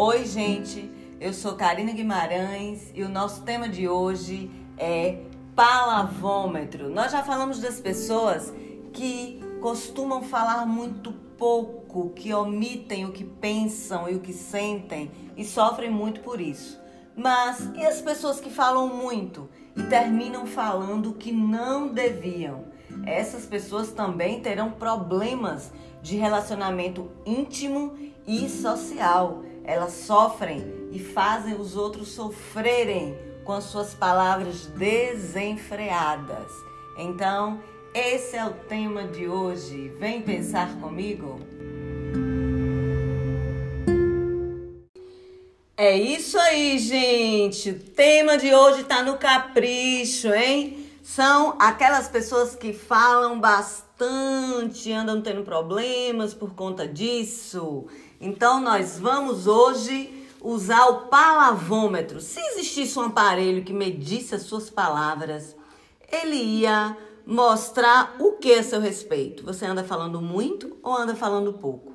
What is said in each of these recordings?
Oi, gente. Eu sou Karina Guimarães e o nosso tema de hoje é palavômetro. Nós já falamos das pessoas que costumam falar muito pouco, que omitem o que pensam e o que sentem e sofrem muito por isso. Mas e as pessoas que falam muito e terminam falando o que não deviam? Essas pessoas também terão problemas de relacionamento íntimo e social. Elas sofrem e fazem os outros sofrerem com as suas palavras desenfreadas. Então, esse é o tema de hoje. Vem pensar comigo? É isso aí, gente. O tema de hoje tá no capricho, hein? São aquelas pessoas que falam bastante, andam tendo problemas por conta disso. Então, nós vamos hoje usar o palavômetro. Se existisse um aparelho que medisse as suas palavras, ele ia mostrar o que a seu respeito. Você anda falando muito ou anda falando pouco?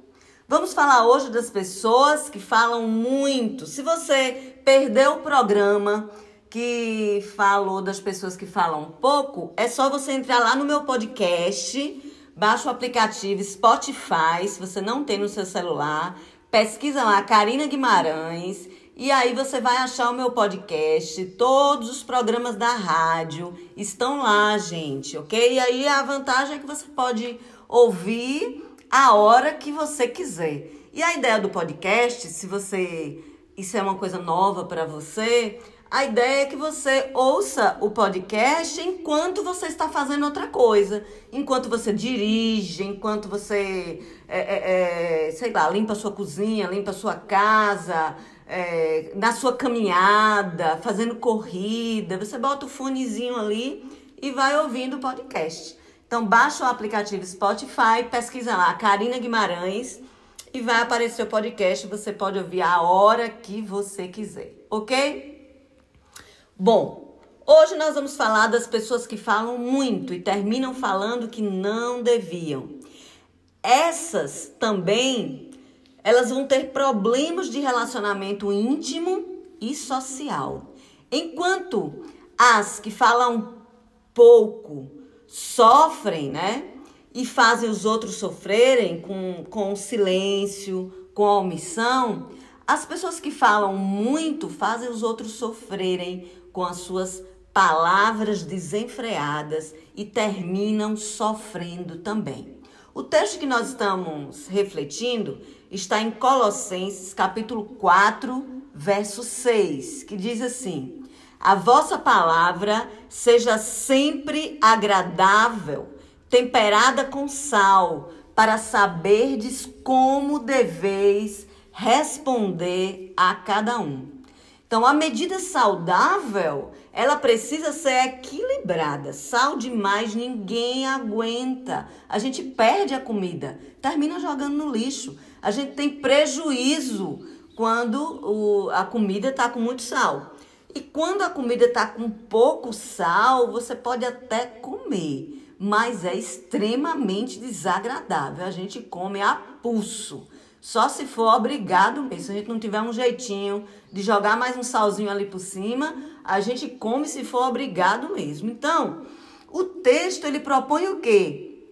Vamos falar hoje das pessoas que falam muito. Se você perdeu o programa que falou das pessoas que falam pouco, é só você entrar lá no meu podcast, baixa o aplicativo Spotify, se você não tem no seu celular, pesquisa lá Karina Guimarães e aí você vai achar o meu podcast, todos os programas da rádio estão lá, gente, ok? E aí a vantagem é que você pode ouvir a hora que você quiser. E a ideia do podcast, se você isso é uma coisa nova para você, a ideia é que você ouça o podcast enquanto você está fazendo outra coisa. Enquanto você dirige, enquanto você, é, é, é, sei lá, limpa a sua cozinha, limpa a sua casa, é, na sua caminhada, fazendo corrida. Você bota o fonezinho ali e vai ouvindo o podcast. Então, baixa o aplicativo Spotify, pesquisa lá, Karina Guimarães, e vai aparecer o podcast. Você pode ouvir a hora que você quiser, ok? Bom, hoje nós vamos falar das pessoas que falam muito e terminam falando que não deviam. Essas também, elas vão ter problemas de relacionamento íntimo e social. Enquanto as que falam pouco sofrem, né? E fazem os outros sofrerem com, com silêncio, com a omissão, as pessoas que falam muito fazem os outros sofrerem com as suas palavras desenfreadas e terminam sofrendo também. O texto que nós estamos refletindo está em Colossenses capítulo 4, verso 6, que diz assim: A vossa palavra seja sempre agradável, temperada com sal, para saberdes como deveis responder a cada um. Então, a medida saudável, ela precisa ser equilibrada. Sal demais ninguém aguenta. A gente perde a comida, termina jogando no lixo. A gente tem prejuízo quando o, a comida está com muito sal. E quando a comida está com pouco sal, você pode até comer, mas é extremamente desagradável. A gente come a pulso. Só se for obrigado mesmo. Se a gente não tiver um jeitinho de jogar mais um salzinho ali por cima, a gente come se for obrigado mesmo. Então, o texto ele propõe o quê?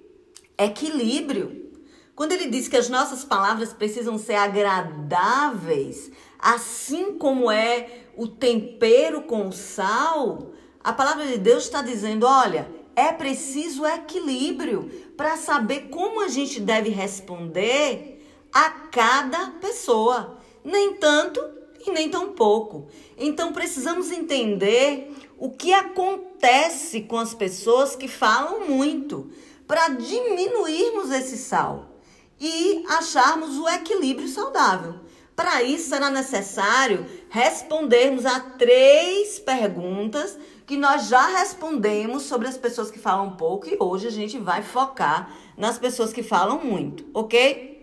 Equilíbrio. Quando ele diz que as nossas palavras precisam ser agradáveis, assim como é o tempero com sal, a palavra de Deus está dizendo: olha, é preciso equilíbrio para saber como a gente deve responder a cada pessoa, nem tanto e nem tão pouco. Então precisamos entender o que acontece com as pessoas que falam muito para diminuirmos esse sal e acharmos o equilíbrio saudável. Para isso será necessário respondermos a três perguntas que nós já respondemos sobre as pessoas que falam pouco e hoje a gente vai focar nas pessoas que falam muito, ok?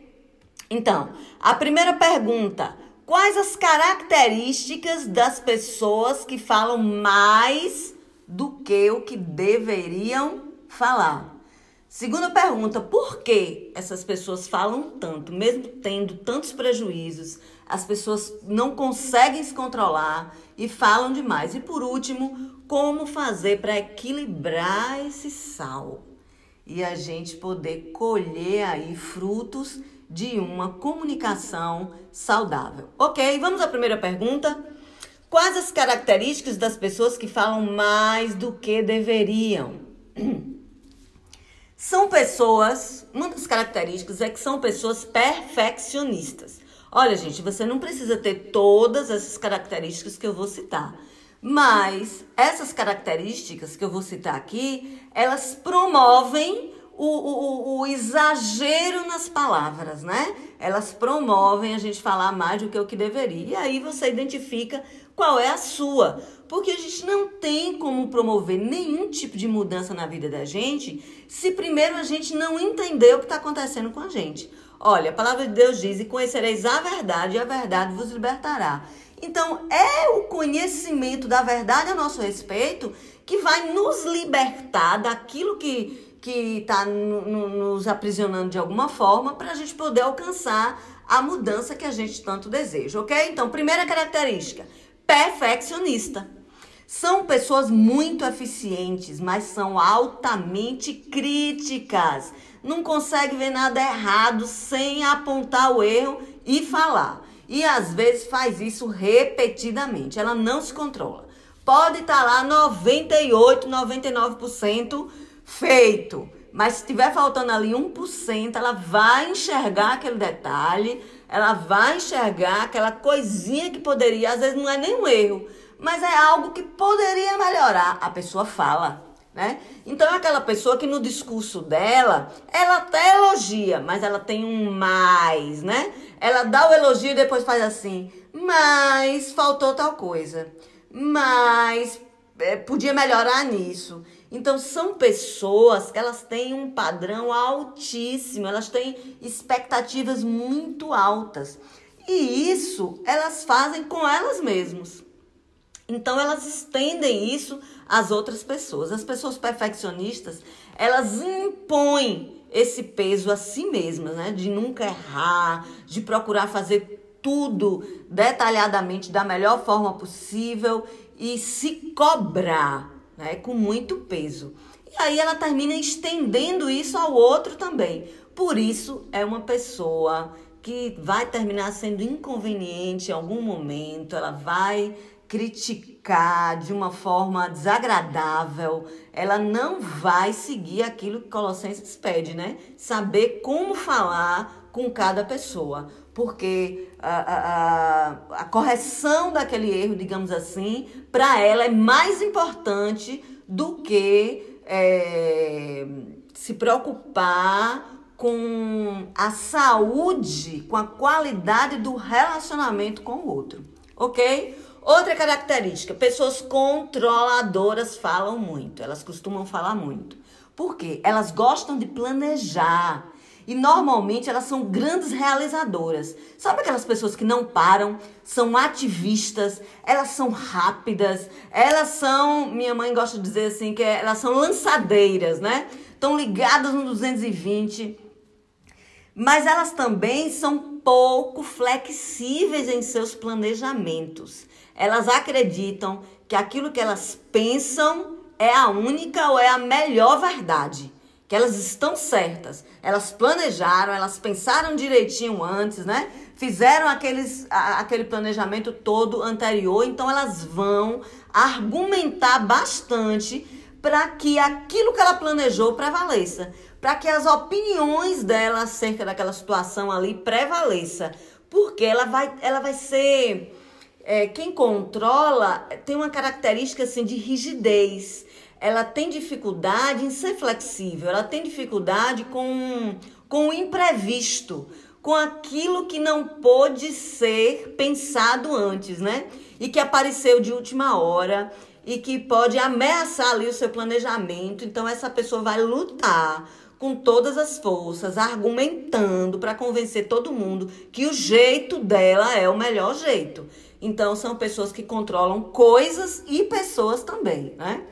Então, a primeira pergunta: quais as características das pessoas que falam mais do que o que deveriam falar? Segunda pergunta, por que essas pessoas falam tanto, mesmo tendo tantos prejuízos? As pessoas não conseguem se controlar e falam demais. E por último, como fazer para equilibrar esse sal e a gente poder colher aí frutos de uma comunicação saudável. Ok, vamos à primeira pergunta. Quais as características das pessoas que falam mais do que deveriam? São pessoas, uma das características é que são pessoas perfeccionistas. Olha, gente, você não precisa ter todas essas características que eu vou citar. Mas essas características que eu vou citar aqui, elas promovem o, o, o, exagero nas palavras, né? Elas promovem a gente falar mais do que o que deveria. E aí você identifica qual é a sua. Porque a gente não tem como promover nenhum tipo de mudança na vida da gente se primeiro a gente não entender o que está acontecendo com a gente. Olha, a palavra de Deus diz: E conhecereis a verdade, e a verdade vos libertará. Então, é o conhecimento da verdade a nosso respeito que vai nos libertar daquilo que que está nos aprisionando de alguma forma para a gente poder alcançar a mudança que a gente tanto deseja, ok? Então, primeira característica, perfeccionista. São pessoas muito eficientes, mas são altamente críticas. Não consegue ver nada errado sem apontar o erro e falar. E às vezes faz isso repetidamente. Ela não se controla. Pode estar tá lá 98, 99% feito. Mas se tiver faltando ali 1%, ela vai enxergar aquele detalhe, ela vai enxergar aquela coisinha que poderia, às vezes não é nem um erro, mas é algo que poderia melhorar. A pessoa fala, né? Então é aquela pessoa que no discurso dela, ela até elogia, mas ela tem um mais, né? Ela dá o elogio e depois faz assim, mas faltou tal coisa, mas é, podia melhorar nisso. Então são pessoas que elas têm um padrão altíssimo, elas têm expectativas muito altas. E isso elas fazem com elas mesmas. Então elas estendem isso às outras pessoas. As pessoas perfeccionistas, elas impõem esse peso a si mesmas, né? De nunca errar, de procurar fazer tudo detalhadamente da melhor forma possível e se cobrar né, com muito peso. E aí ela termina estendendo isso ao outro também. Por isso é uma pessoa que vai terminar sendo inconveniente em algum momento, ela vai criticar de uma forma desagradável, ela não vai seguir aquilo que Colossenses pede, né? Saber como falar com cada pessoa, porque a, a, a correção daquele erro, digamos assim, para ela é mais importante do que é, se preocupar com a saúde, com a qualidade do relacionamento com o outro, ok? Outra característica: pessoas controladoras falam muito, elas costumam falar muito. Por quê? Elas gostam de planejar. E normalmente elas são grandes realizadoras. Sabe aquelas pessoas que não param, são ativistas, elas são rápidas, elas são, minha mãe gosta de dizer assim, que é, elas são lançadeiras, né? Estão ligadas no 220. Mas elas também são pouco flexíveis em seus planejamentos. Elas acreditam que aquilo que elas pensam é a única ou é a melhor verdade que elas estão certas. Elas planejaram, elas pensaram direitinho antes, né? Fizeram aqueles, a, aquele planejamento todo anterior, então elas vão argumentar bastante para que aquilo que ela planejou prevaleça, para que as opiniões dela acerca daquela situação ali prevaleça, porque ela vai, ela vai ser é, quem controla tem uma característica assim de rigidez ela tem dificuldade em ser flexível, ela tem dificuldade com, com o imprevisto, com aquilo que não pôde ser pensado antes, né? E que apareceu de última hora e que pode ameaçar ali o seu planejamento. Então, essa pessoa vai lutar com todas as forças, argumentando para convencer todo mundo que o jeito dela é o melhor jeito. Então, são pessoas que controlam coisas e pessoas também, né?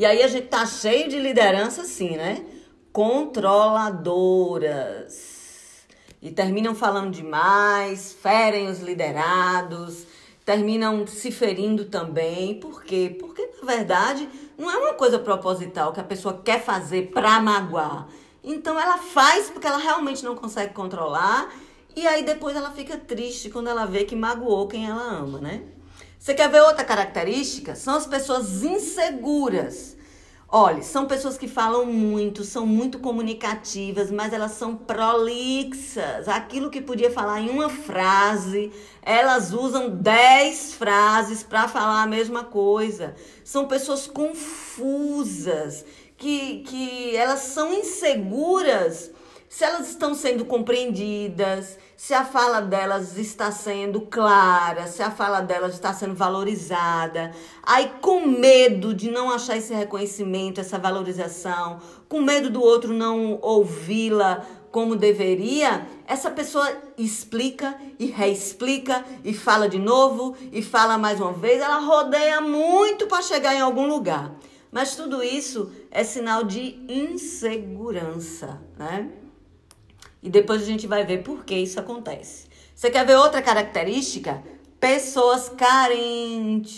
E aí a gente tá cheio de liderança, sim, né? controladoras. E terminam falando demais, ferem os liderados, terminam se ferindo também. Por quê? Porque, na verdade, não é uma coisa proposital que a pessoa quer fazer para magoar. Então ela faz porque ela realmente não consegue controlar e aí depois ela fica triste quando ela vê que magoou quem ela ama, né? Você quer ver outra característica? São as pessoas inseguras. Olha, são pessoas que falam muito, são muito comunicativas, mas elas são prolixas. Aquilo que podia falar em uma frase, elas usam dez frases para falar a mesma coisa. São pessoas confusas, que, que elas são inseguras se elas estão sendo compreendidas, se a fala delas está sendo clara, se a fala delas está sendo valorizada. Aí, com medo de não achar esse reconhecimento, essa valorização, com medo do outro não ouvi-la como deveria, essa pessoa explica e reexplica e fala de novo e fala mais uma vez. Ela rodeia muito para chegar em algum lugar. Mas tudo isso é sinal de insegurança, né? E depois a gente vai ver por que isso acontece. Você quer ver outra característica? Pessoas carentes,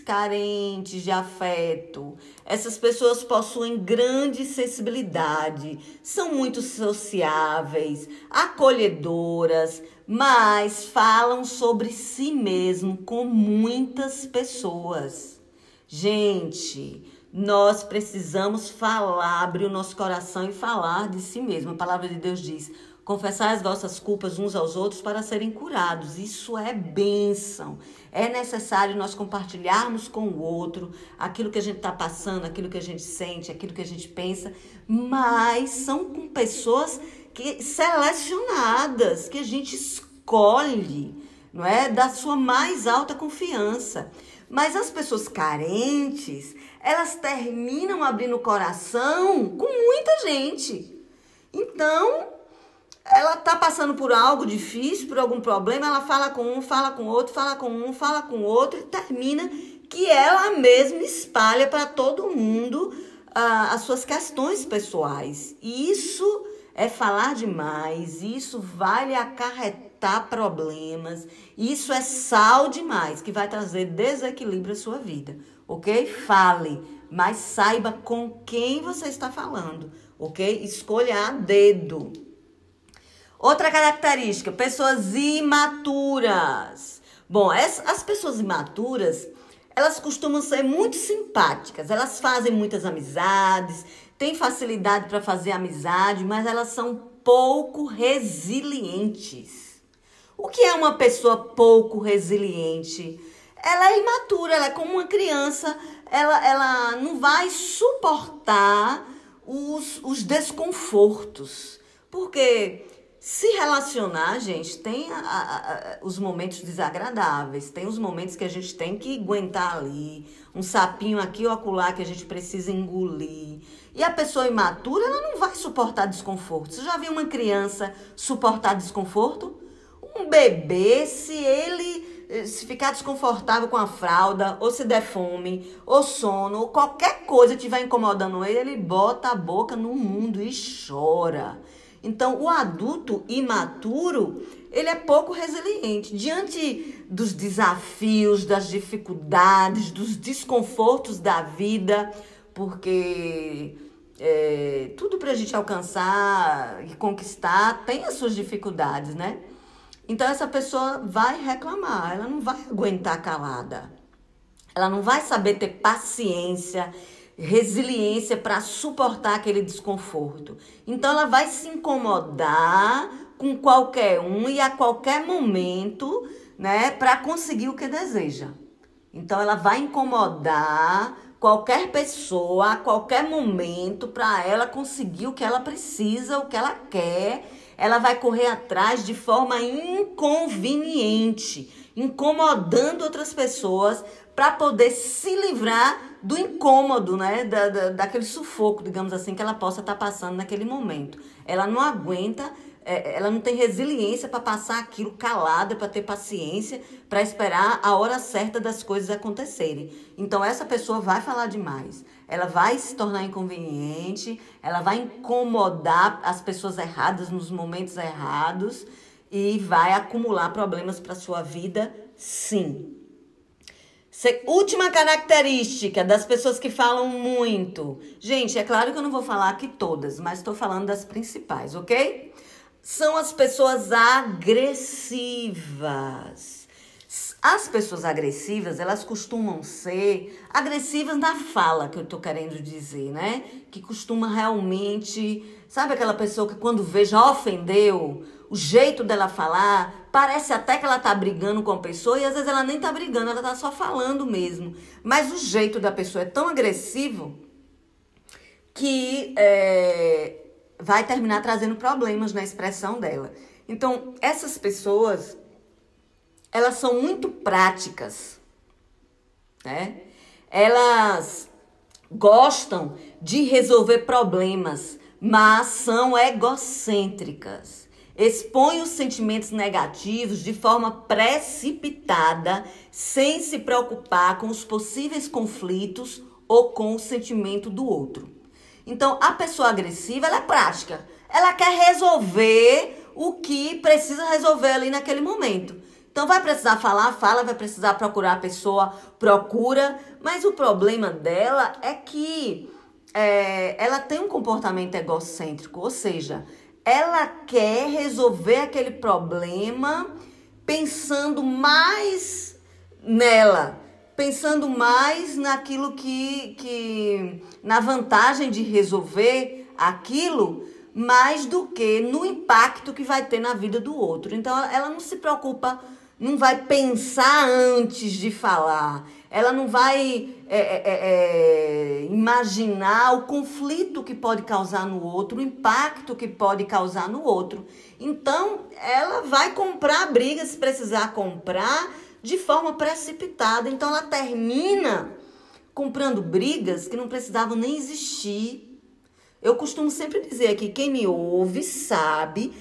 carentes de afeto. Essas pessoas possuem grande sensibilidade, são muito sociáveis, acolhedoras, mas falam sobre si mesmo com muitas pessoas. Gente, nós precisamos falar, abrir o nosso coração e falar de si mesmo. A palavra de Deus diz: confessar as vossas culpas uns aos outros para serem curados. Isso é bênção. É necessário nós compartilharmos com o outro aquilo que a gente está passando, aquilo que a gente sente, aquilo que a gente pensa, mas são com pessoas que selecionadas, que a gente escolhe, não é? Da sua mais alta confiança. Mas as pessoas carentes, elas terminam abrindo o coração com muita gente. Então, ela tá passando por algo difícil, por algum problema, ela fala com um, fala com outro, fala com um, fala com outro e termina que ela mesma espalha para todo mundo uh, as suas questões pessoais. E isso é falar demais, isso vai lhe acarretar problemas, isso é sal demais que vai trazer desequilíbrio à sua vida ok? Fale, mas saiba com quem você está falando, ok? Escolha a dedo. Outra característica, pessoas imaturas. Bom, as pessoas imaturas, elas costumam ser muito simpáticas, elas fazem muitas amizades, têm facilidade para fazer amizade, mas elas são pouco resilientes. O que é uma pessoa pouco resiliente? Ela é imatura, ela é como uma criança, ela, ela não vai suportar os, os desconfortos. Porque se relacionar, gente, tem a, a, a, os momentos desagradáveis, tem os momentos que a gente tem que aguentar ali, um sapinho aqui ou acolá que a gente precisa engolir. E a pessoa imatura, ela não vai suportar desconforto. Você já viu uma criança suportar desconforto? Um bebê, se ele se ficar desconfortável com a fralda, ou se der fome, ou sono, ou qualquer coisa estiver incomodando ele, ele bota a boca no mundo e chora. Então, o adulto imaturo, ele é pouco resiliente. Diante dos desafios, das dificuldades, dos desconfortos da vida, porque é, tudo para a gente alcançar e conquistar tem as suas dificuldades, né? Então essa pessoa vai reclamar, ela não vai aguentar calada. Ela não vai saber ter paciência, resiliência para suportar aquele desconforto. Então ela vai se incomodar com qualquer um e a qualquer momento, né, para conseguir o que deseja. Então ela vai incomodar qualquer pessoa a qualquer momento para ela conseguir o que ela precisa, o que ela quer ela vai correr atrás de forma inconveniente, incomodando outras pessoas para poder se livrar do incômodo, né? Da, da, daquele sufoco, digamos assim, que ela possa estar tá passando naquele momento. Ela não aguenta é, ela não tem resiliência para passar aquilo calada, para ter paciência, para esperar a hora certa das coisas acontecerem. Então essa pessoa vai falar demais. Ela vai se tornar inconveniente, ela vai incomodar as pessoas erradas nos momentos errados e vai acumular problemas para sua vida, sim. Última característica das pessoas que falam muito. Gente, é claro que eu não vou falar aqui todas, mas estou falando das principais, ok? São as pessoas agressivas. As pessoas agressivas, elas costumam ser agressivas na fala, que eu tô querendo dizer, né? Que costuma realmente, sabe aquela pessoa que quando vê já ofendeu, o jeito dela falar, parece até que ela tá brigando com a pessoa e às vezes ela nem tá brigando, ela tá só falando mesmo. Mas o jeito da pessoa é tão agressivo que é, vai terminar trazendo problemas na expressão dela. Então, essas pessoas, elas são muito práticas, né? Elas gostam de resolver problemas, mas são egocêntricas expõe os sentimentos negativos de forma precipitada, sem se preocupar com os possíveis conflitos ou com o sentimento do outro. Então, a pessoa agressiva, ela é prática. Ela quer resolver o que precisa resolver ali naquele momento. Então, vai precisar falar, fala, vai precisar procurar a pessoa, procura. Mas o problema dela é que é, ela tem um comportamento egocêntrico, ou seja, ela quer resolver aquele problema pensando mais nela, pensando mais naquilo que, que na vantagem de resolver aquilo, mais do que no impacto que vai ter na vida do outro. Então ela não se preocupa, não vai pensar antes de falar ela não vai é, é, é, é, imaginar o conflito que pode causar no outro, o impacto que pode causar no outro. Então, ela vai comprar a briga se precisar comprar de forma precipitada. Então, ela termina comprando brigas que não precisavam nem existir. Eu costumo sempre dizer que quem me ouve sabe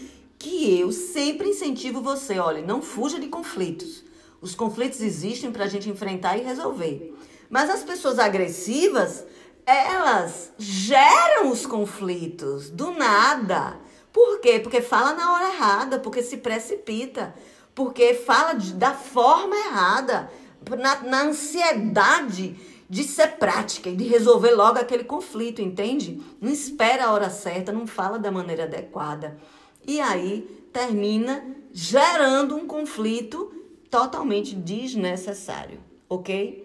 que eu sempre incentivo você, olha, não fuja de conflitos. Os conflitos existem para a gente enfrentar e resolver. Mas as pessoas agressivas, elas geram os conflitos do nada. Por quê? Porque fala na hora errada, porque se precipita, porque fala de, da forma errada, na, na ansiedade de ser prática e de resolver logo aquele conflito, entende? Não espera a hora certa, não fala da maneira adequada. E aí termina gerando um conflito totalmente desnecessário, ok?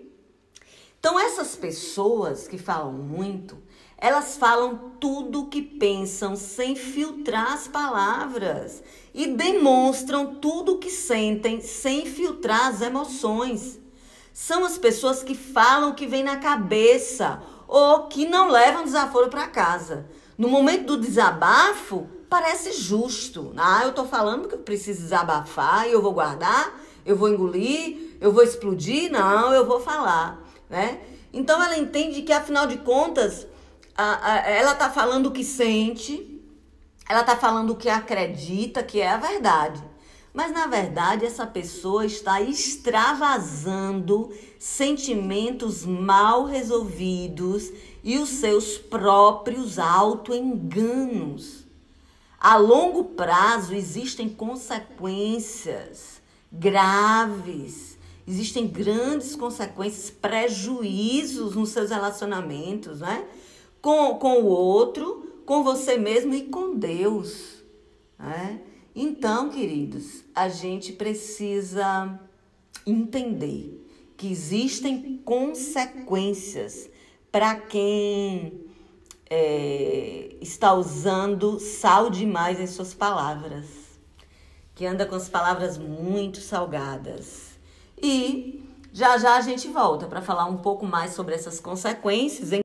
Então, essas pessoas que falam muito, elas falam tudo o que pensam sem filtrar as palavras e demonstram tudo o que sentem sem filtrar as emoções. São as pessoas que falam o que vem na cabeça ou que não levam desaforo para casa. No momento do desabafo, parece justo. Ah, eu tô falando porque eu preciso desabafar eu vou guardar eu vou engolir, eu vou explodir, não, eu vou falar, né? Então ela entende que afinal de contas, a, a, ela tá falando o que sente, ela tá falando o que acredita que é a verdade. Mas na verdade essa pessoa está extravasando sentimentos mal resolvidos e os seus próprios autoenganos. A longo prazo existem consequências graves. Existem grandes consequências, prejuízos nos seus relacionamentos, né? Com, com o outro, com você mesmo e com Deus. Né? Então, queridos, a gente precisa entender que existem consequências para quem é, está usando sal demais em suas palavras que anda com as palavras muito salgadas. E já já a gente volta para falar um pouco mais sobre essas consequências. Hein?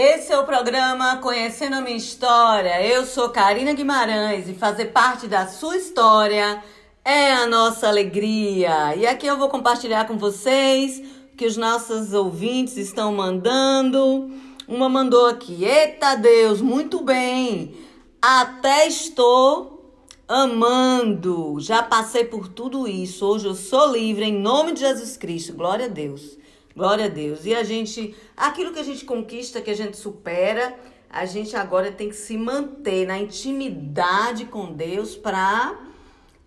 Esse é o programa Conhecendo a Minha História. Eu sou Karina Guimarães e fazer parte da sua história é a nossa alegria. E aqui eu vou compartilhar com vocês que os nossos ouvintes estão mandando. Uma mandou aqui: Eita Deus, muito bem. Até estou amando. Já passei por tudo isso. Hoje eu sou livre em nome de Jesus Cristo. Glória a Deus. Glória a Deus. E a gente, aquilo que a gente conquista, que a gente supera, a gente agora tem que se manter na intimidade com Deus para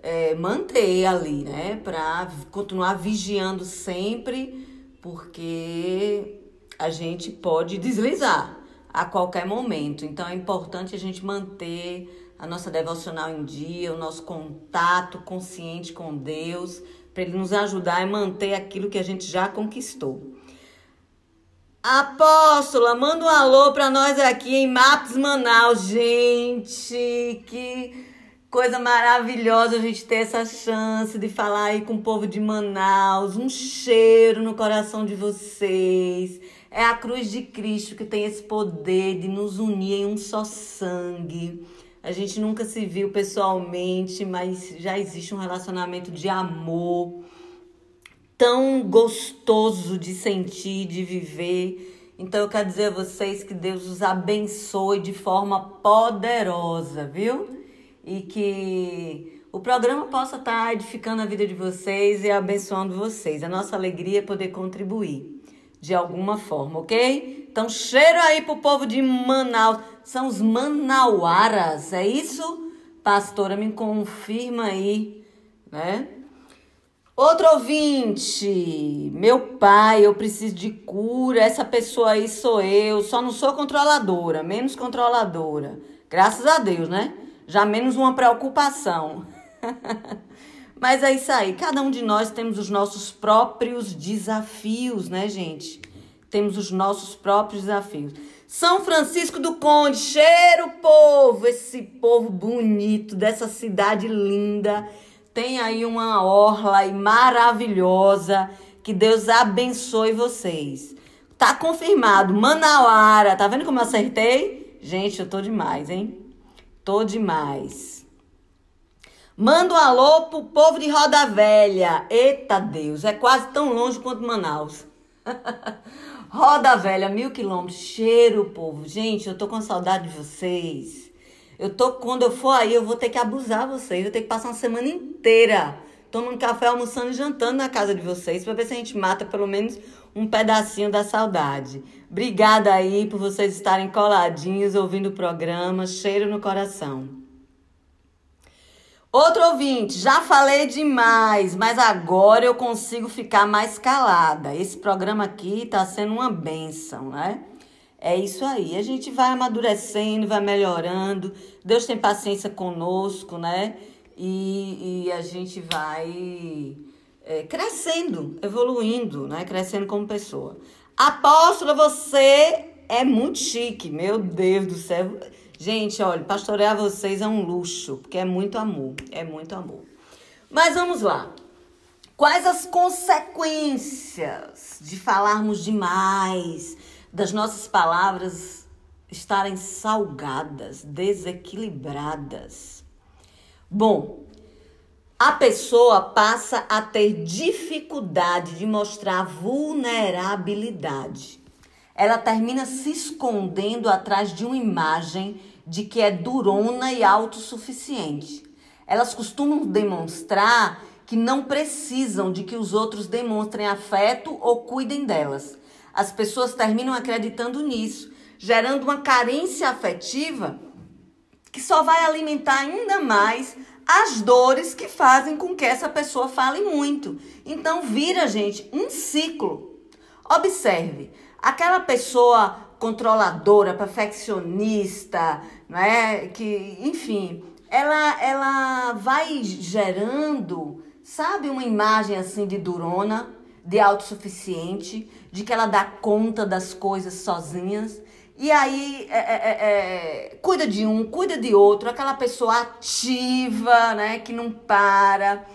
é, manter ali, né? Para continuar vigiando sempre, porque a gente pode deslizar a qualquer momento. Então é importante a gente manter a nossa devocional em dia, o nosso contato consciente com Deus, para Ele nos ajudar a manter aquilo que a gente já conquistou. Apóstola, manda um alô para nós aqui em Maps Manaus, gente. Que coisa maravilhosa a gente ter essa chance de falar aí com o povo de Manaus. Um cheiro no coração de vocês. É a cruz de Cristo que tem esse poder de nos unir em um só sangue. A gente nunca se viu pessoalmente, mas já existe um relacionamento de amor tão gostoso de sentir, de viver. Então eu quero dizer a vocês que Deus os abençoe de forma poderosa, viu? E que o programa possa estar edificando a vida de vocês e abençoando vocês. A nossa alegria é poder contribuir de alguma forma, ok? Então, cheiro aí pro povo de Manaus. São os manauaras, é isso? Pastora, me confirma aí, né? Outro ouvinte, meu pai, eu preciso de cura, essa pessoa aí sou eu, só não sou controladora, menos controladora. Graças a Deus, né? Já menos uma preocupação. Mas é isso aí, cada um de nós temos os nossos próprios desafios, né, gente? Temos os nossos próprios desafios. São Francisco do Conde, cheiro povo, esse povo bonito dessa cidade linda tem aí uma orla maravilhosa. Que Deus abençoe vocês. Tá confirmado. Manauara. Tá vendo como eu acertei? Gente, eu tô demais, hein? Tô demais. Manda um alô pro povo de Roda Velha. Eita Deus, é quase tão longe quanto Manaus. Roda Velha, mil quilômetros. Cheiro, povo. Gente, eu tô com saudade de vocês. Eu tô, quando eu for aí, eu vou ter que abusar vocês. Eu ter que passar uma semana inteira tomando café, almoçando e jantando na casa de vocês para ver se a gente mata pelo menos um pedacinho da saudade. Obrigada aí por vocês estarem coladinhos ouvindo o programa. Cheiro no coração. Outro ouvinte, já falei demais, mas agora eu consigo ficar mais calada. Esse programa aqui tá sendo uma benção, né? É isso aí. A gente vai amadurecendo, vai melhorando. Deus tem paciência conosco, né? E, e a gente vai é, crescendo, evoluindo, né? Crescendo como pessoa. Apóstola, você é muito chique, meu Deus do céu. Gente, olha, pastorear vocês é um luxo, porque é muito amor, é muito amor. Mas vamos lá. Quais as consequências de falarmos demais, das nossas palavras estarem salgadas, desequilibradas. Bom, a pessoa passa a ter dificuldade de mostrar vulnerabilidade. Ela termina se escondendo atrás de uma imagem de que é durona e autossuficiente. Elas costumam demonstrar que não precisam de que os outros demonstrem afeto ou cuidem delas. As pessoas terminam acreditando nisso, gerando uma carência afetiva que só vai alimentar ainda mais as dores que fazem com que essa pessoa fale muito. Então vira, gente, um ciclo. Observe, aquela pessoa controladora, perfeccionista, né, que, enfim, ela ela vai gerando, sabe, uma imagem assim de durona, de autossuficiente, de que ela dá conta das coisas sozinhas. E aí é, é, é, é, cuida de um, cuida de outro, aquela pessoa ativa, né, que não para.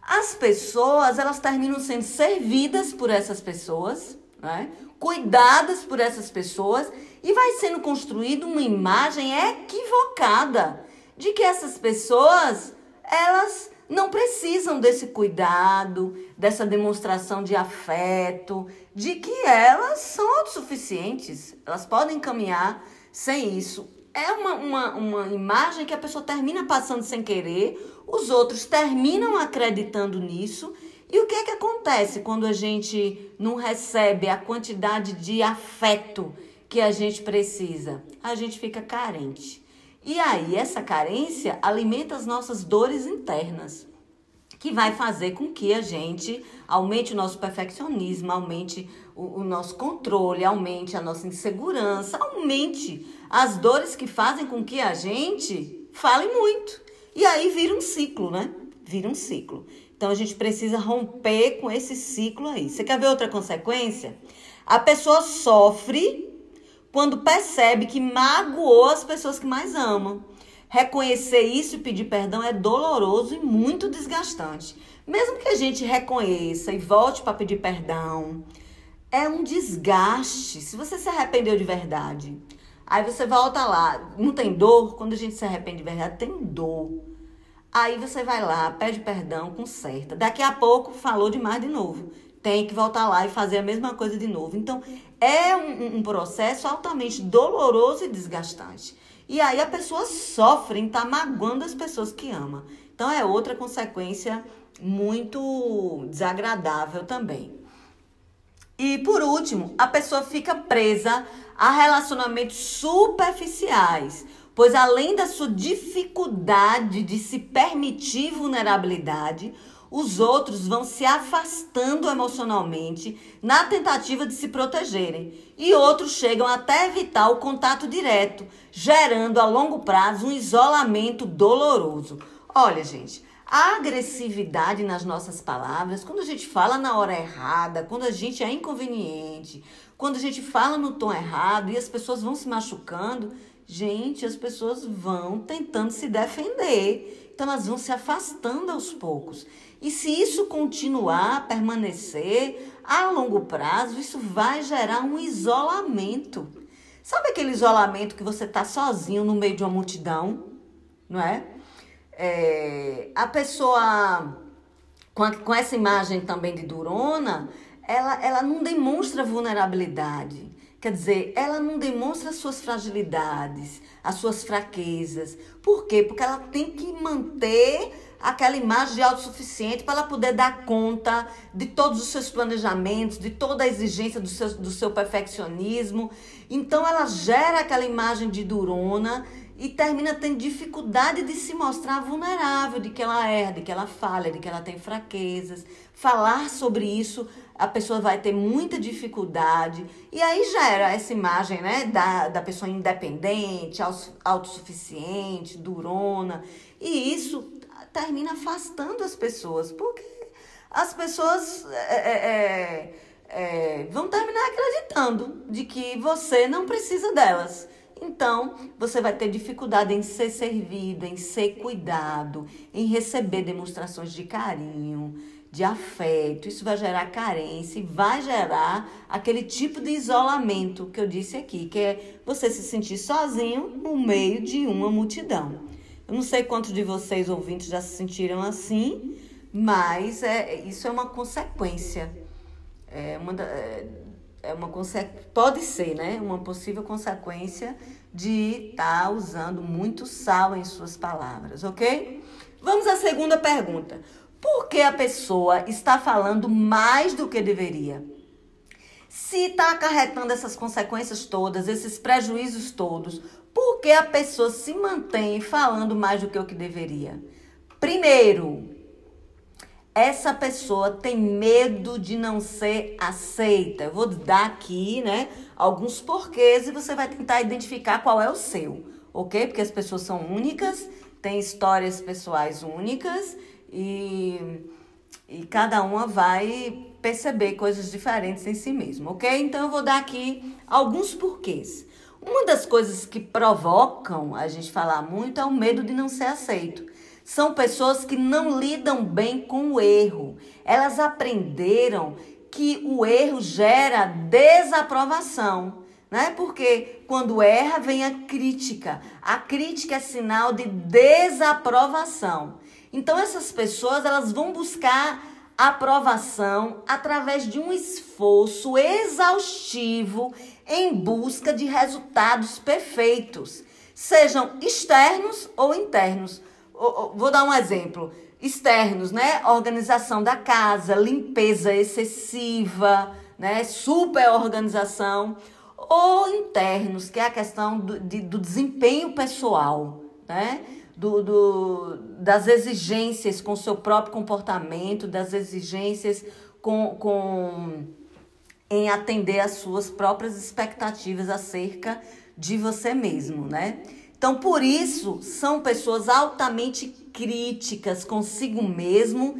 As pessoas, elas terminam sendo servidas por essas pessoas, né? cuidadas por essas pessoas, e vai sendo construída uma imagem equivocada de que essas pessoas, elas não precisam desse cuidado, dessa demonstração de afeto, de que elas são autossuficientes, elas podem caminhar sem isso. É uma, uma, uma imagem que a pessoa termina passando sem querer, os outros terminam acreditando nisso. E o que é que acontece quando a gente não recebe a quantidade de afeto que a gente precisa? A gente fica carente. E aí, essa carência alimenta as nossas dores internas, que vai fazer com que a gente aumente o nosso perfeccionismo, aumente o, o nosso controle, aumente a nossa insegurança, aumente as dores que fazem com que a gente fale muito. E aí vira um ciclo, né? Vira um ciclo. Então a gente precisa romper com esse ciclo aí. Você quer ver outra consequência? A pessoa sofre quando percebe que magoou as pessoas que mais amam. Reconhecer isso e pedir perdão é doloroso e muito desgastante. Mesmo que a gente reconheça e volte para pedir perdão, é um desgaste. Se você se arrependeu de verdade, aí você volta lá, não tem dor? Quando a gente se arrepende de verdade, tem dor. Aí você vai lá, pede perdão, conserta. Daqui a pouco falou demais de novo tem que voltar lá e fazer a mesma coisa de novo. Então, é um, um processo altamente doloroso e desgastante. E aí a pessoa sofre em estar tá magoando as pessoas que ama. Então, é outra consequência muito desagradável também. E por último, a pessoa fica presa a relacionamentos superficiais, pois além da sua dificuldade de se permitir vulnerabilidade, os outros vão se afastando emocionalmente na tentativa de se protegerem, e outros chegam até evitar o contato direto, gerando a longo prazo um isolamento doloroso. Olha, gente, a agressividade nas nossas palavras, quando a gente fala na hora errada, quando a gente é inconveniente, quando a gente fala no tom errado e as pessoas vão se machucando, gente, as pessoas vão tentando se defender. Então elas vão se afastando aos poucos. E se isso continuar, permanecer, a longo prazo, isso vai gerar um isolamento. Sabe aquele isolamento que você está sozinho no meio de uma multidão, não é? é a pessoa com, a, com essa imagem também de durona, ela, ela não demonstra vulnerabilidade. Quer dizer, ela não demonstra as suas fragilidades, as suas fraquezas. Por quê? Porque ela tem que manter aquela imagem de autossuficiente para ela poder dar conta de todos os seus planejamentos, de toda a exigência do seu, do seu perfeccionismo. Então ela gera aquela imagem de durona e termina tendo dificuldade de se mostrar vulnerável, de que ela erra, de que ela falha, de que ela tem fraquezas. Falar sobre isso, a pessoa vai ter muita dificuldade. E aí gera essa imagem né, da, da pessoa independente, autossuficiente, durona. E isso termina afastando as pessoas, porque as pessoas é, é, é, é, vão terminar acreditando de que você não precisa delas. Então, você vai ter dificuldade em ser servido, em ser cuidado, em receber demonstrações de carinho, de afeto. Isso vai gerar carência e vai gerar aquele tipo de isolamento que eu disse aqui, que é você se sentir sozinho no meio de uma multidão. Eu não sei quantos de vocês ouvintes já se sentiram assim, mas é, isso é uma consequência. É uma, é, é uma pode ser, né? Uma possível consequência de estar tá usando muito sal em suas palavras, ok? Vamos à segunda pergunta. Por que a pessoa está falando mais do que deveria? Se está acarretando essas consequências todas, esses prejuízos todos, por que a pessoa se mantém falando mais do que o que deveria? Primeiro, essa pessoa tem medo de não ser aceita. Eu vou dar aqui, né, alguns porquês e você vai tentar identificar qual é o seu, ok? Porque as pessoas são únicas, têm histórias pessoais únicas e, e cada uma vai perceber coisas diferentes em si mesma, ok? Então eu vou dar aqui alguns porquês. Uma das coisas que provocam a gente falar muito é o medo de não ser aceito. São pessoas que não lidam bem com o erro. Elas aprenderam que o erro gera desaprovação, né? Porque quando erra vem a crítica. A crítica é sinal de desaprovação. Então essas pessoas elas vão buscar aprovação através de um esforço exaustivo em busca de resultados perfeitos, sejam externos ou internos. Vou dar um exemplo. Externos, né? Organização da casa, limpeza excessiva, né? Super organização. Ou internos, que é a questão do, de, do desempenho pessoal, né? do, do, das exigências com seu próprio comportamento, das exigências com, com em atender às suas próprias expectativas acerca de você mesmo, né? Então, por isso, são pessoas altamente críticas consigo mesmo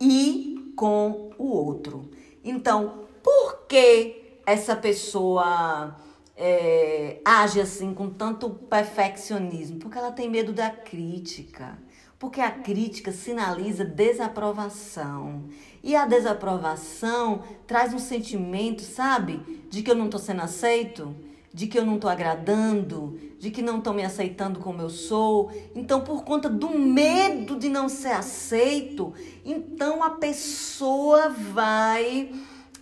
e com o outro. Então, por que essa pessoa é, age assim com tanto perfeccionismo? Porque ela tem medo da crítica. Porque a crítica sinaliza desaprovação. E a desaprovação traz um sentimento, sabe? De que eu não estou sendo aceito, de que eu não estou agradando, de que não estão me aceitando como eu sou. Então, por conta do medo de não ser aceito, então a pessoa vai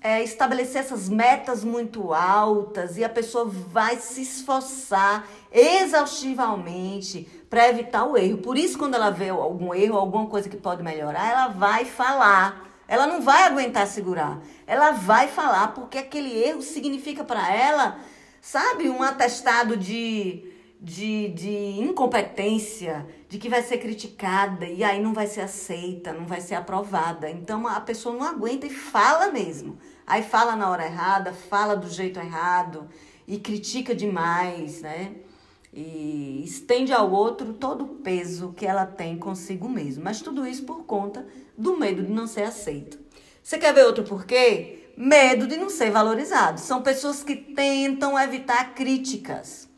é, estabelecer essas metas muito altas e a pessoa vai se esforçar exaustivamente para evitar o erro. Por isso, quando ela vê algum erro, alguma coisa que pode melhorar, ela vai falar. Ela não vai aguentar segurar. Ela vai falar porque aquele erro significa para ela, sabe, um atestado de de, de incompetência, de que vai ser criticada e aí não vai ser aceita, não vai ser aprovada. Então a pessoa não aguenta e fala mesmo. Aí fala na hora errada, fala do jeito errado e critica demais, né? E estende ao outro todo o peso que ela tem consigo mesmo. Mas tudo isso por conta do medo de não ser aceito. Você quer ver outro porquê? Medo de não ser valorizado. São pessoas que tentam evitar críticas.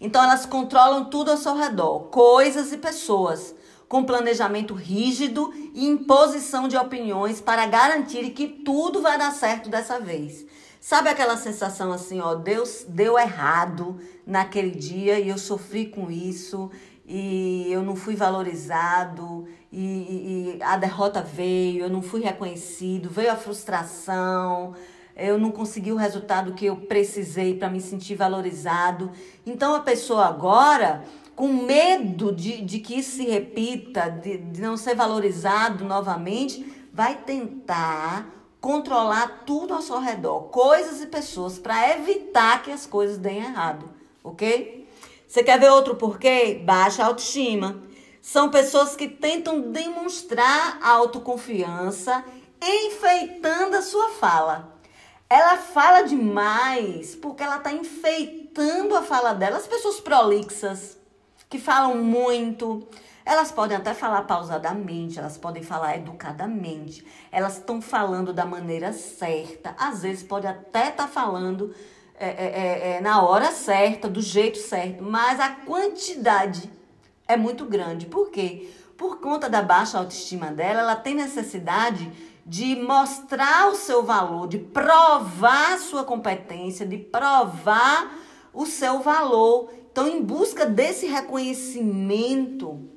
Então elas controlam tudo ao seu redor, coisas e pessoas, com planejamento rígido e imposição de opiniões para garantir que tudo vai dar certo dessa vez. Sabe aquela sensação assim, ó, Deus deu errado naquele dia e eu sofri com isso e eu não fui valorizado e, e a derrota veio, eu não fui reconhecido, veio a frustração, eu não consegui o resultado que eu precisei para me sentir valorizado. Então a pessoa agora, com medo de, de que isso se repita, de, de não ser valorizado novamente, vai tentar controlar tudo ao seu redor, coisas e pessoas, para evitar que as coisas deem errado, ok? Você quer ver outro porquê? Baixa autoestima. São pessoas que tentam demonstrar autoconfiança enfeitando a sua fala. Ela fala demais porque ela está enfeitando a fala dela. As pessoas prolixas, que falam muito, elas podem até falar pausadamente, elas podem falar educadamente, elas estão falando da maneira certa. Às vezes pode até estar tá falando é, é, é, é, na hora certa, do jeito certo, mas a quantidade é muito grande. Por quê? Por conta da baixa autoestima dela, ela tem necessidade de mostrar o seu valor, de provar sua competência, de provar o seu valor. Então, em busca desse reconhecimento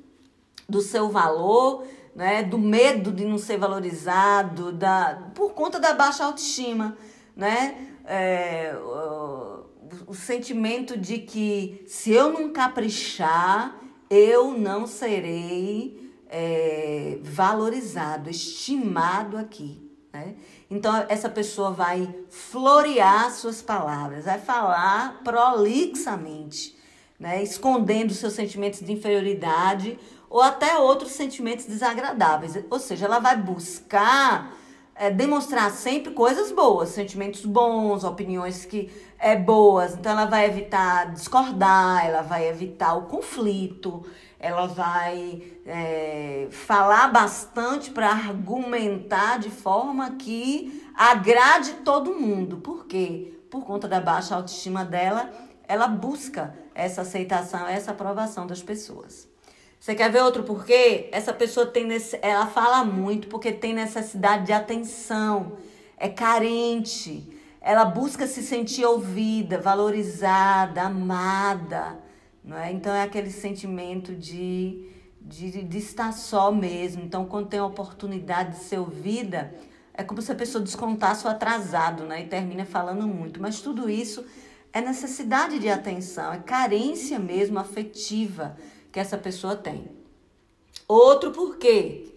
do seu valor, né, do medo de não ser valorizado, da, por conta da baixa autoestima, né, é, o, o sentimento de que se eu não caprichar, eu não serei é, valorizado, estimado aqui. Né? Então, essa pessoa vai florear suas palavras, vai falar prolixamente, né? escondendo seus sentimentos de inferioridade ou até outros sentimentos desagradáveis. Ou seja, ela vai buscar é, demonstrar sempre coisas boas, sentimentos bons, opiniões que é boas. Então, ela vai evitar discordar, ela vai evitar o conflito, ela vai é, falar bastante para argumentar de forma que agrade todo mundo. Por quê? Por conta da baixa autoestima dela, ela busca essa aceitação, essa aprovação das pessoas. Você quer ver outro porquê? Essa pessoa tem nesse, ela fala muito porque tem necessidade de atenção, é carente. Ela busca se sentir ouvida, valorizada, amada. Não é? Então é aquele sentimento de, de, de estar só mesmo. Então, quando tem a oportunidade de ser ouvida, é como se a pessoa descontasse o atrasado, né? E termina falando muito. Mas tudo isso é necessidade de atenção, é carência mesmo afetiva que essa pessoa tem. Outro porquê.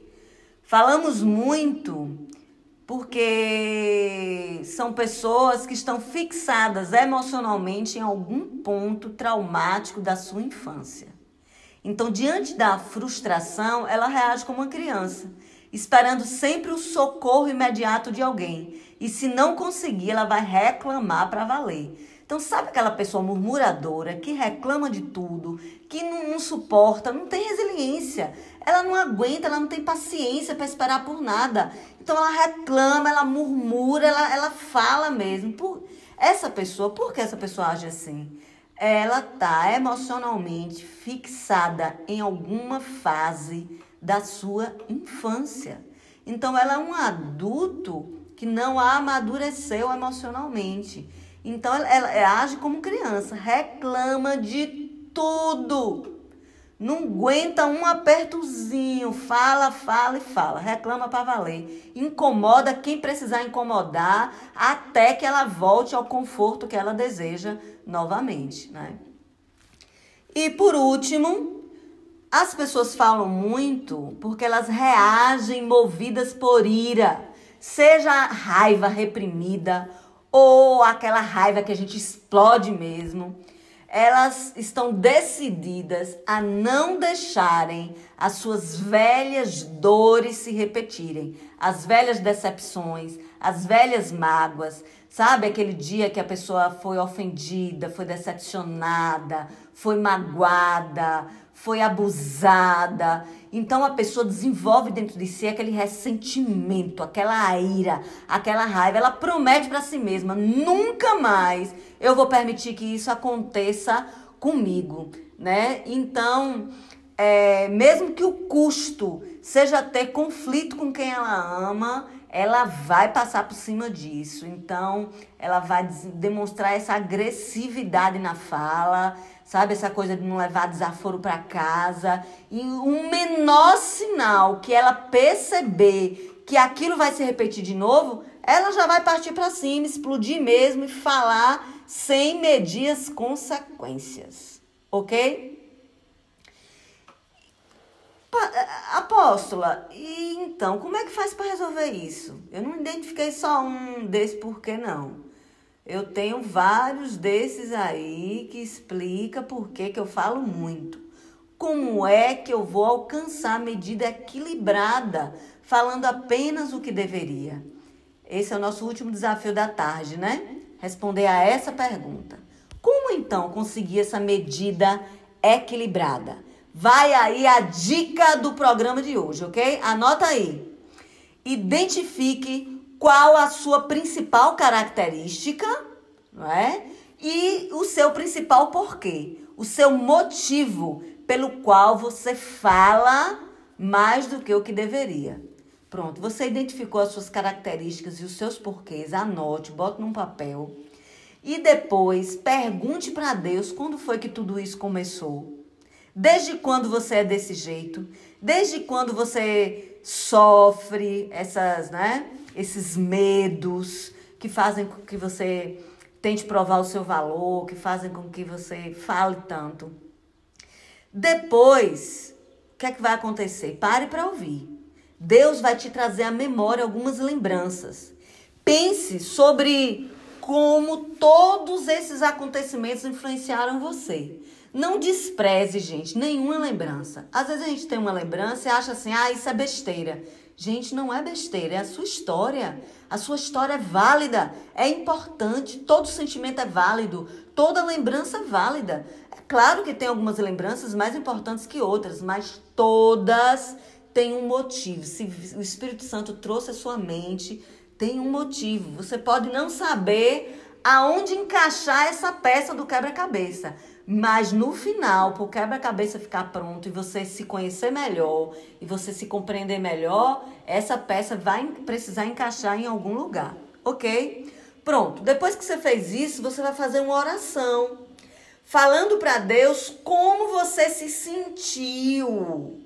Falamos muito porque são pessoas que estão fixadas emocionalmente em algum ponto traumático da sua infância. Então, diante da frustração, ela reage como uma criança, esperando sempre o socorro imediato de alguém. E se não conseguir, ela vai reclamar para valer. Então, sabe aquela pessoa murmuradora que reclama de tudo, que não, não, suporta, não tem resiliência, ela não aguenta, ela não tem paciência para esperar por nada. Então, ela reclama, ela murmura, ela, ela fala mesmo. Por, essa pessoa, por que essa pessoa age assim? ela está emocionalmente fixada em alguma fase da sua infância. Então, ela é um adulto que não amadureceu emocionalmente. Então, ela, ela age como criança, reclama de tudo. Não aguenta um apertozinho, fala, fala e fala, reclama para valer. Incomoda quem precisar incomodar até que ela volte ao conforto que ela deseja novamente, né? E por último, as pessoas falam muito porque elas reagem movidas por ira, seja raiva reprimida ou aquela raiva que a gente explode mesmo elas estão decididas a não deixarem as suas velhas dores se repetirem, as velhas decepções, as velhas mágoas. Sabe aquele dia que a pessoa foi ofendida, foi decepcionada, foi magoada, foi abusada. Então a pessoa desenvolve dentro de si aquele ressentimento, aquela ira, aquela raiva. Ela promete para si mesma: nunca mais eu vou permitir que isso aconteça comigo, né? Então, é, mesmo que o custo seja ter conflito com quem ela ama, ela vai passar por cima disso. Então, ela vai demonstrar essa agressividade na fala, sabe? Essa coisa de não levar desaforo para casa. E um menor sinal que ela perceber que aquilo vai se repetir de novo, ela já vai partir para cima, explodir mesmo e falar sem medir as consequências. Ok? Apóstola, e então, como é que faz para resolver isso? Eu não identifiquei só um desse porquê, não. Eu tenho vários desses aí que explica por que eu falo muito. Como é que eu vou alcançar a medida equilibrada, falando apenas o que deveria? Esse é o nosso último desafio da tarde, né? responder a essa pergunta. Como então conseguir essa medida equilibrada? Vai aí a dica do programa de hoje, ok? Anota aí. Identifique qual a sua principal característica, não é? E o seu principal porquê, o seu motivo pelo qual você fala mais do que o que deveria. Pronto, você identificou as suas características e os seus porquês, anote, bote num papel. E depois pergunte para Deus quando foi que tudo isso começou. Desde quando você é desse jeito? Desde quando você sofre essas, né, esses medos que fazem com que você tente provar o seu valor, que fazem com que você fale tanto. Depois, o que é que vai acontecer? Pare para ouvir. Deus vai te trazer à memória algumas lembranças. Pense sobre como todos esses acontecimentos influenciaram você. Não despreze, gente, nenhuma lembrança. Às vezes a gente tem uma lembrança e acha assim, ah, isso é besteira. Gente, não é besteira, é a sua história. A sua história é válida, é importante, todo sentimento é válido, toda lembrança é válida. É claro que tem algumas lembranças mais importantes que outras, mas todas tem um motivo. Se o Espírito Santo trouxe a sua mente, tem um motivo. Você pode não saber aonde encaixar essa peça do quebra-cabeça. Mas no final, para o quebra-cabeça ficar pronto e você se conhecer melhor e você se compreender melhor, essa peça vai precisar encaixar em algum lugar, ok? Pronto. Depois que você fez isso, você vai fazer uma oração, falando para Deus como você se sentiu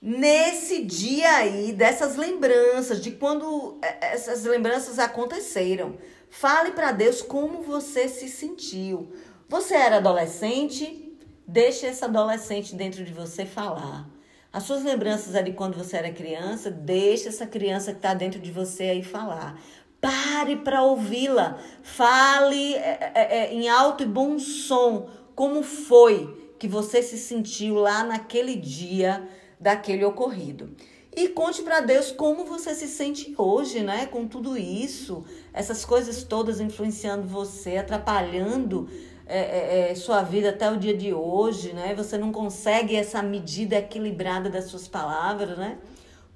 nesse dia aí, dessas lembranças, de quando essas lembranças aconteceram. Fale para Deus como você se sentiu. Você era adolescente? Deixe essa adolescente dentro de você falar. As suas lembranças de quando você era criança? Deixe essa criança que está dentro de você aí falar. Pare para ouvi-la. Fale é, é, é, em alto e bom som como foi que você se sentiu lá naquele dia daquele ocorrido. E conte para Deus como você se sente hoje, né? Com tudo isso, essas coisas todas influenciando você, atrapalhando é, é, é, sua vida até o dia de hoje, né? Você não consegue essa medida equilibrada das suas palavras, né?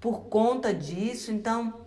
Por conta disso, então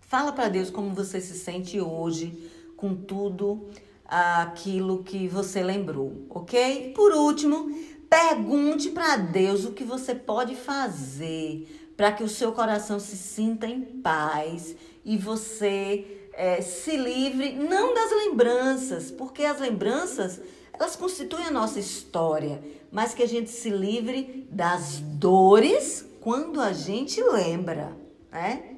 fala para Deus como você se sente hoje com tudo aquilo que você lembrou, ok? Por último, Pergunte para Deus o que você pode fazer para que o seu coração se sinta em paz e você é, se livre, não das lembranças, porque as lembranças elas constituem a nossa história, mas que a gente se livre das dores quando a gente lembra, né?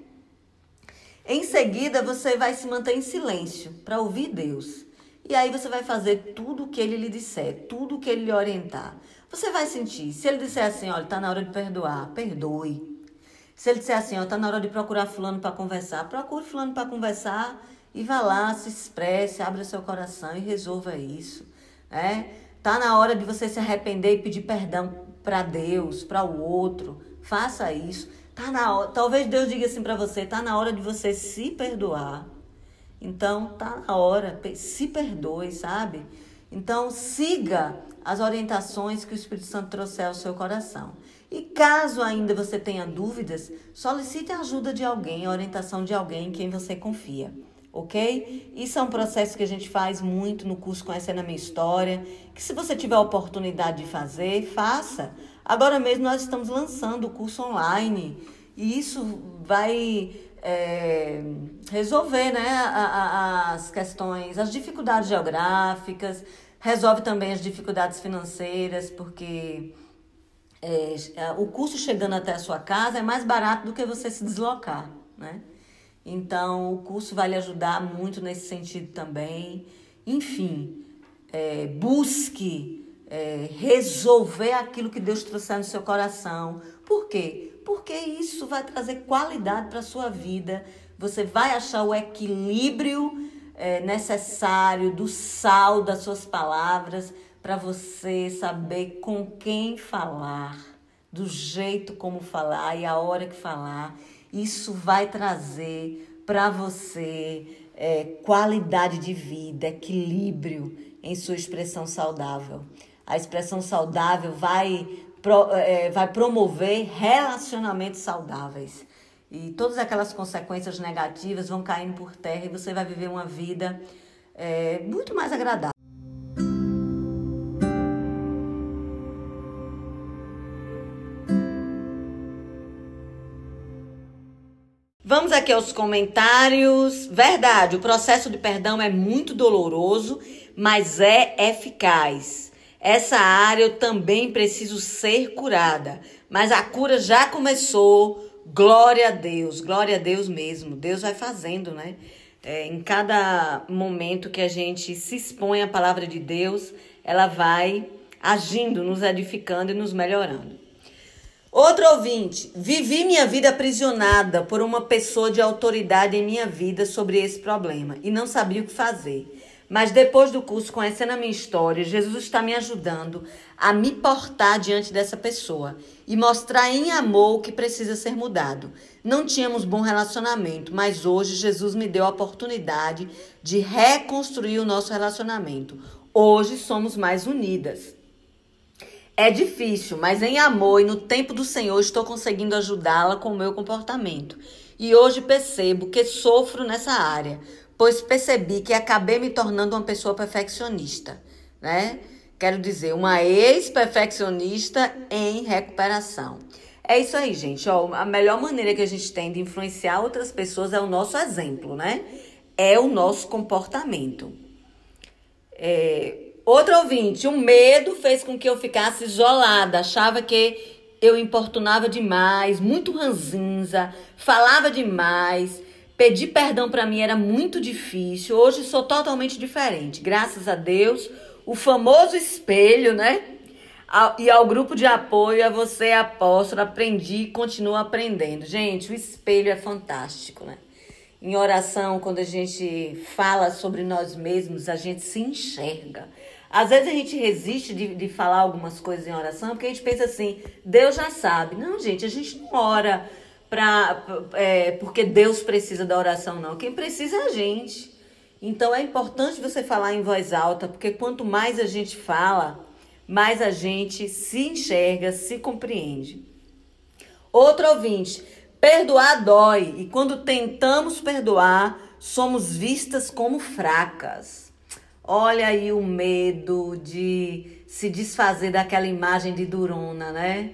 Em seguida, você vai se manter em silêncio para ouvir Deus. E aí você vai fazer tudo o que ele lhe disser, tudo o que ele lhe orientar. Você vai sentir. Se ele disser assim, olha, tá na hora de perdoar, perdoe. Se ele disser assim, ó, tá na hora de procurar fulano para conversar, procure fulano para conversar e vá lá, se expresse, abra seu coração e resolva isso. É? Tá na hora de você se arrepender e pedir perdão para Deus, para o outro. Faça isso. Tá na hora, talvez Deus diga assim para você, tá na hora de você se perdoar. Então, tá na hora, se perdoe, sabe? Então, siga as orientações que o Espírito Santo trouxer ao seu coração. E caso ainda você tenha dúvidas, solicite a ajuda de alguém, a orientação de alguém em quem você confia, ok? Isso é um processo que a gente faz muito no curso Conhecendo a Minha História, que se você tiver a oportunidade de fazer, faça. Agora mesmo nós estamos lançando o curso online e isso vai é, resolver né, as questões, as dificuldades geográficas, Resolve também as dificuldades financeiras, porque é, o custo chegando até a sua casa é mais barato do que você se deslocar, né? Então, o curso vai lhe ajudar muito nesse sentido também. Enfim, é, busque é, resolver aquilo que Deus trouxe no seu coração. Por quê? Porque isso vai trazer qualidade para a sua vida. Você vai achar o equilíbrio é, necessário, do sal das suas palavras, para você saber com quem falar, do jeito como falar e a hora que falar. Isso vai trazer para você é, qualidade de vida, equilíbrio em sua expressão saudável. A expressão saudável vai, pro, é, vai promover relacionamentos saudáveis. E todas aquelas consequências negativas vão caindo por terra e você vai viver uma vida é, muito mais agradável. Vamos aqui aos comentários. Verdade, o processo de perdão é muito doloroso, mas é eficaz. Essa área eu também preciso ser curada, mas a cura já começou Glória a Deus, glória a Deus mesmo. Deus vai fazendo, né? É, em cada momento que a gente se expõe à palavra de Deus, ela vai agindo, nos edificando e nos melhorando. Outro ouvinte, vivi minha vida aprisionada por uma pessoa de autoridade em minha vida sobre esse problema e não sabia o que fazer. Mas depois do curso, conhecendo a minha história, Jesus está me ajudando a me portar diante dessa pessoa e mostrar em amor o que precisa ser mudado. Não tínhamos bom relacionamento, mas hoje Jesus me deu a oportunidade de reconstruir o nosso relacionamento. Hoje somos mais unidas. É difícil, mas em amor e no tempo do Senhor estou conseguindo ajudá-la com o meu comportamento. E hoje percebo que sofro nessa área pois percebi que acabei me tornando uma pessoa perfeccionista, né? Quero dizer, uma ex-perfeccionista em recuperação. É isso aí, gente. Ó, a melhor maneira que a gente tem de influenciar outras pessoas é o nosso exemplo, né? É o nosso comportamento. É... Outro ouvinte, o medo fez com que eu ficasse isolada. Achava que eu importunava demais, muito ranzinza, falava demais. Pedir perdão para mim era muito difícil. Hoje sou totalmente diferente. Graças a Deus, o famoso espelho, né? E ao grupo de apoio, a você, apóstolo, aprendi e continuo aprendendo. Gente, o espelho é fantástico, né? Em oração, quando a gente fala sobre nós mesmos, a gente se enxerga. Às vezes a gente resiste de, de falar algumas coisas em oração porque a gente pensa assim, Deus já sabe. Não, gente, a gente não ora pra, é, porque Deus precisa da oração, não. Quem precisa é a gente. Então é importante você falar em voz alta, porque quanto mais a gente fala, mais a gente se enxerga, se compreende. Outro ouvinte, Perdoar dói e quando tentamos perdoar, somos vistas como fracas. Olha aí o medo de se desfazer daquela imagem de durona, né?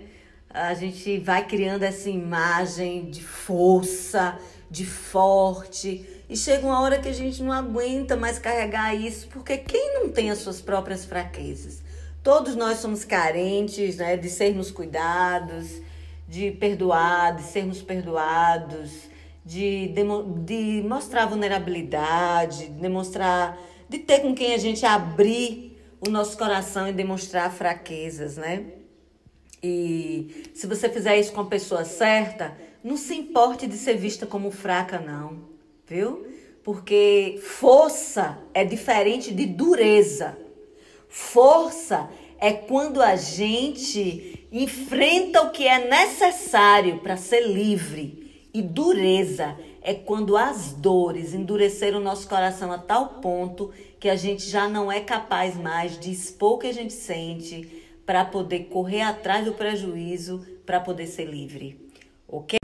A gente vai criando essa imagem de força, de forte, e chega uma hora que a gente não aguenta mais carregar isso, porque quem não tem as suas próprias fraquezas? Todos nós somos carentes, né, de sermos cuidados, de perdoar, de sermos perdoados, de, de, mostrar vulnerabilidade, de demonstrar, de ter com quem a gente abrir o nosso coração e demonstrar fraquezas, né? E se você fizer isso com a pessoa certa, não se importe de ser vista como fraca, não, viu? Porque força é diferente de dureza. Força é quando a gente enfrenta o que é necessário para ser livre. E dureza é quando as dores endureceram o nosso coração a tal ponto que a gente já não é capaz mais de expor o que a gente sente para poder correr atrás do prejuízo, para poder ser livre. Ok?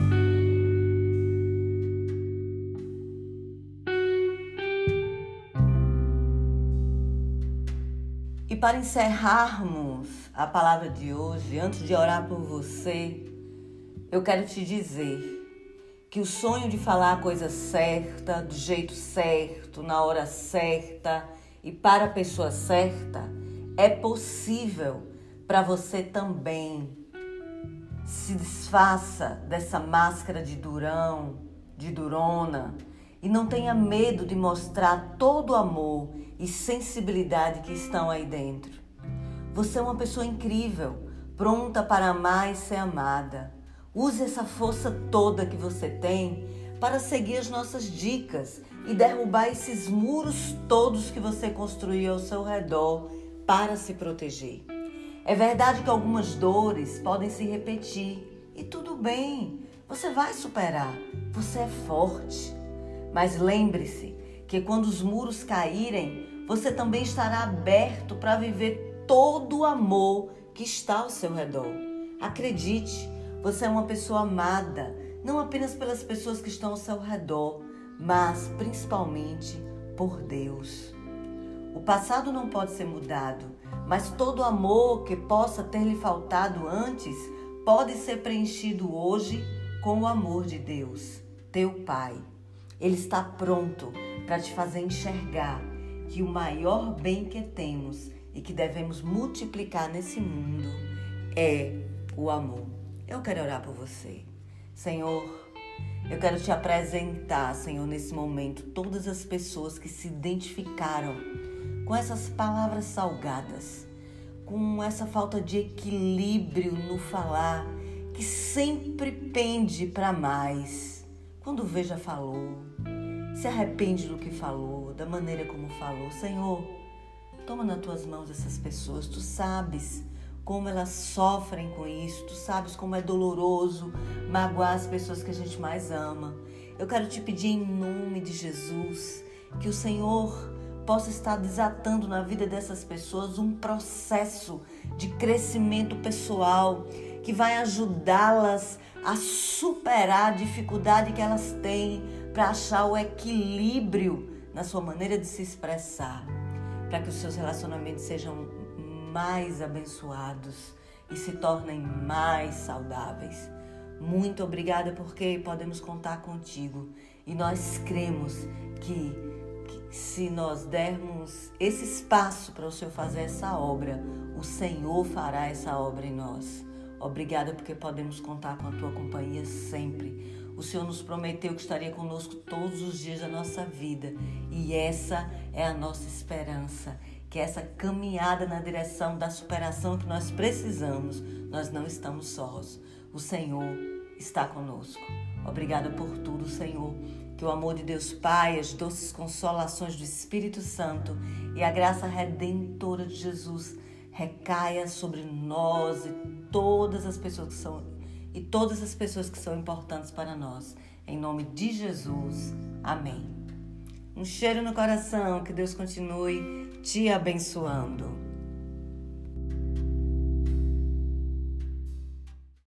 E para encerrarmos a palavra de hoje, antes de orar por você, eu quero te dizer que o sonho de falar a coisa certa, do jeito certo, na hora certa e para a pessoa certa é possível para você também. Se desfaça dessa máscara de durão, de durona e não tenha medo de mostrar todo o amor e sensibilidade que estão aí dentro. Você é uma pessoa incrível, pronta para amar e ser amada. Use essa força toda que você tem para seguir as nossas dicas e derrubar esses muros todos que você construiu ao seu redor para se proteger. É verdade que algumas dores podem se repetir e tudo bem, você vai superar, você é forte. Mas lembre-se que quando os muros caírem, você também estará aberto para viver todo o amor que está ao seu redor. Acredite, você é uma pessoa amada, não apenas pelas pessoas que estão ao seu redor, mas principalmente por Deus. O passado não pode ser mudado, mas todo amor que possa ter lhe faltado antes pode ser preenchido hoje com o amor de Deus, teu Pai. Ele está pronto para te fazer enxergar que o maior bem que temos e que devemos multiplicar nesse mundo é o amor. Eu quero orar por você. Senhor, eu quero te apresentar, Senhor, nesse momento, todas as pessoas que se identificaram com essas palavras salgadas, com essa falta de equilíbrio no falar, que sempre pende para mais quando veja falou, se arrepende do que falou, da maneira como falou. Senhor, toma nas tuas mãos essas pessoas, tu sabes como elas sofrem com isso, tu sabes como é doloroso magoar as pessoas que a gente mais ama. Eu quero te pedir em nome de Jesus que o Senhor possa estar desatando na vida dessas pessoas um processo de crescimento pessoal que vai ajudá-las a superar a dificuldade que elas têm para achar o equilíbrio na sua maneira de se expressar, para que os seus relacionamentos sejam mais abençoados e se tornem mais saudáveis. Muito obrigada porque podemos contar contigo e nós cremos que, que se nós dermos esse espaço para o Senhor fazer essa obra, o Senhor fará essa obra em nós. Obrigada porque podemos contar com a tua companhia sempre. O Senhor nos prometeu que estaria conosco todos os dias da nossa vida e essa é a nossa esperança. Que essa caminhada na direção da superação que nós precisamos, nós não estamos sós. O Senhor está conosco. Obrigada por tudo, Senhor. Que o amor de Deus Pai, as doces consolações do Espírito Santo e a graça redentora de Jesus recaia sobre nós e todas as pessoas que são e todas as pessoas que são importantes para nós. Em nome de Jesus. Amém. Um cheiro no coração, que Deus continue te abençoando.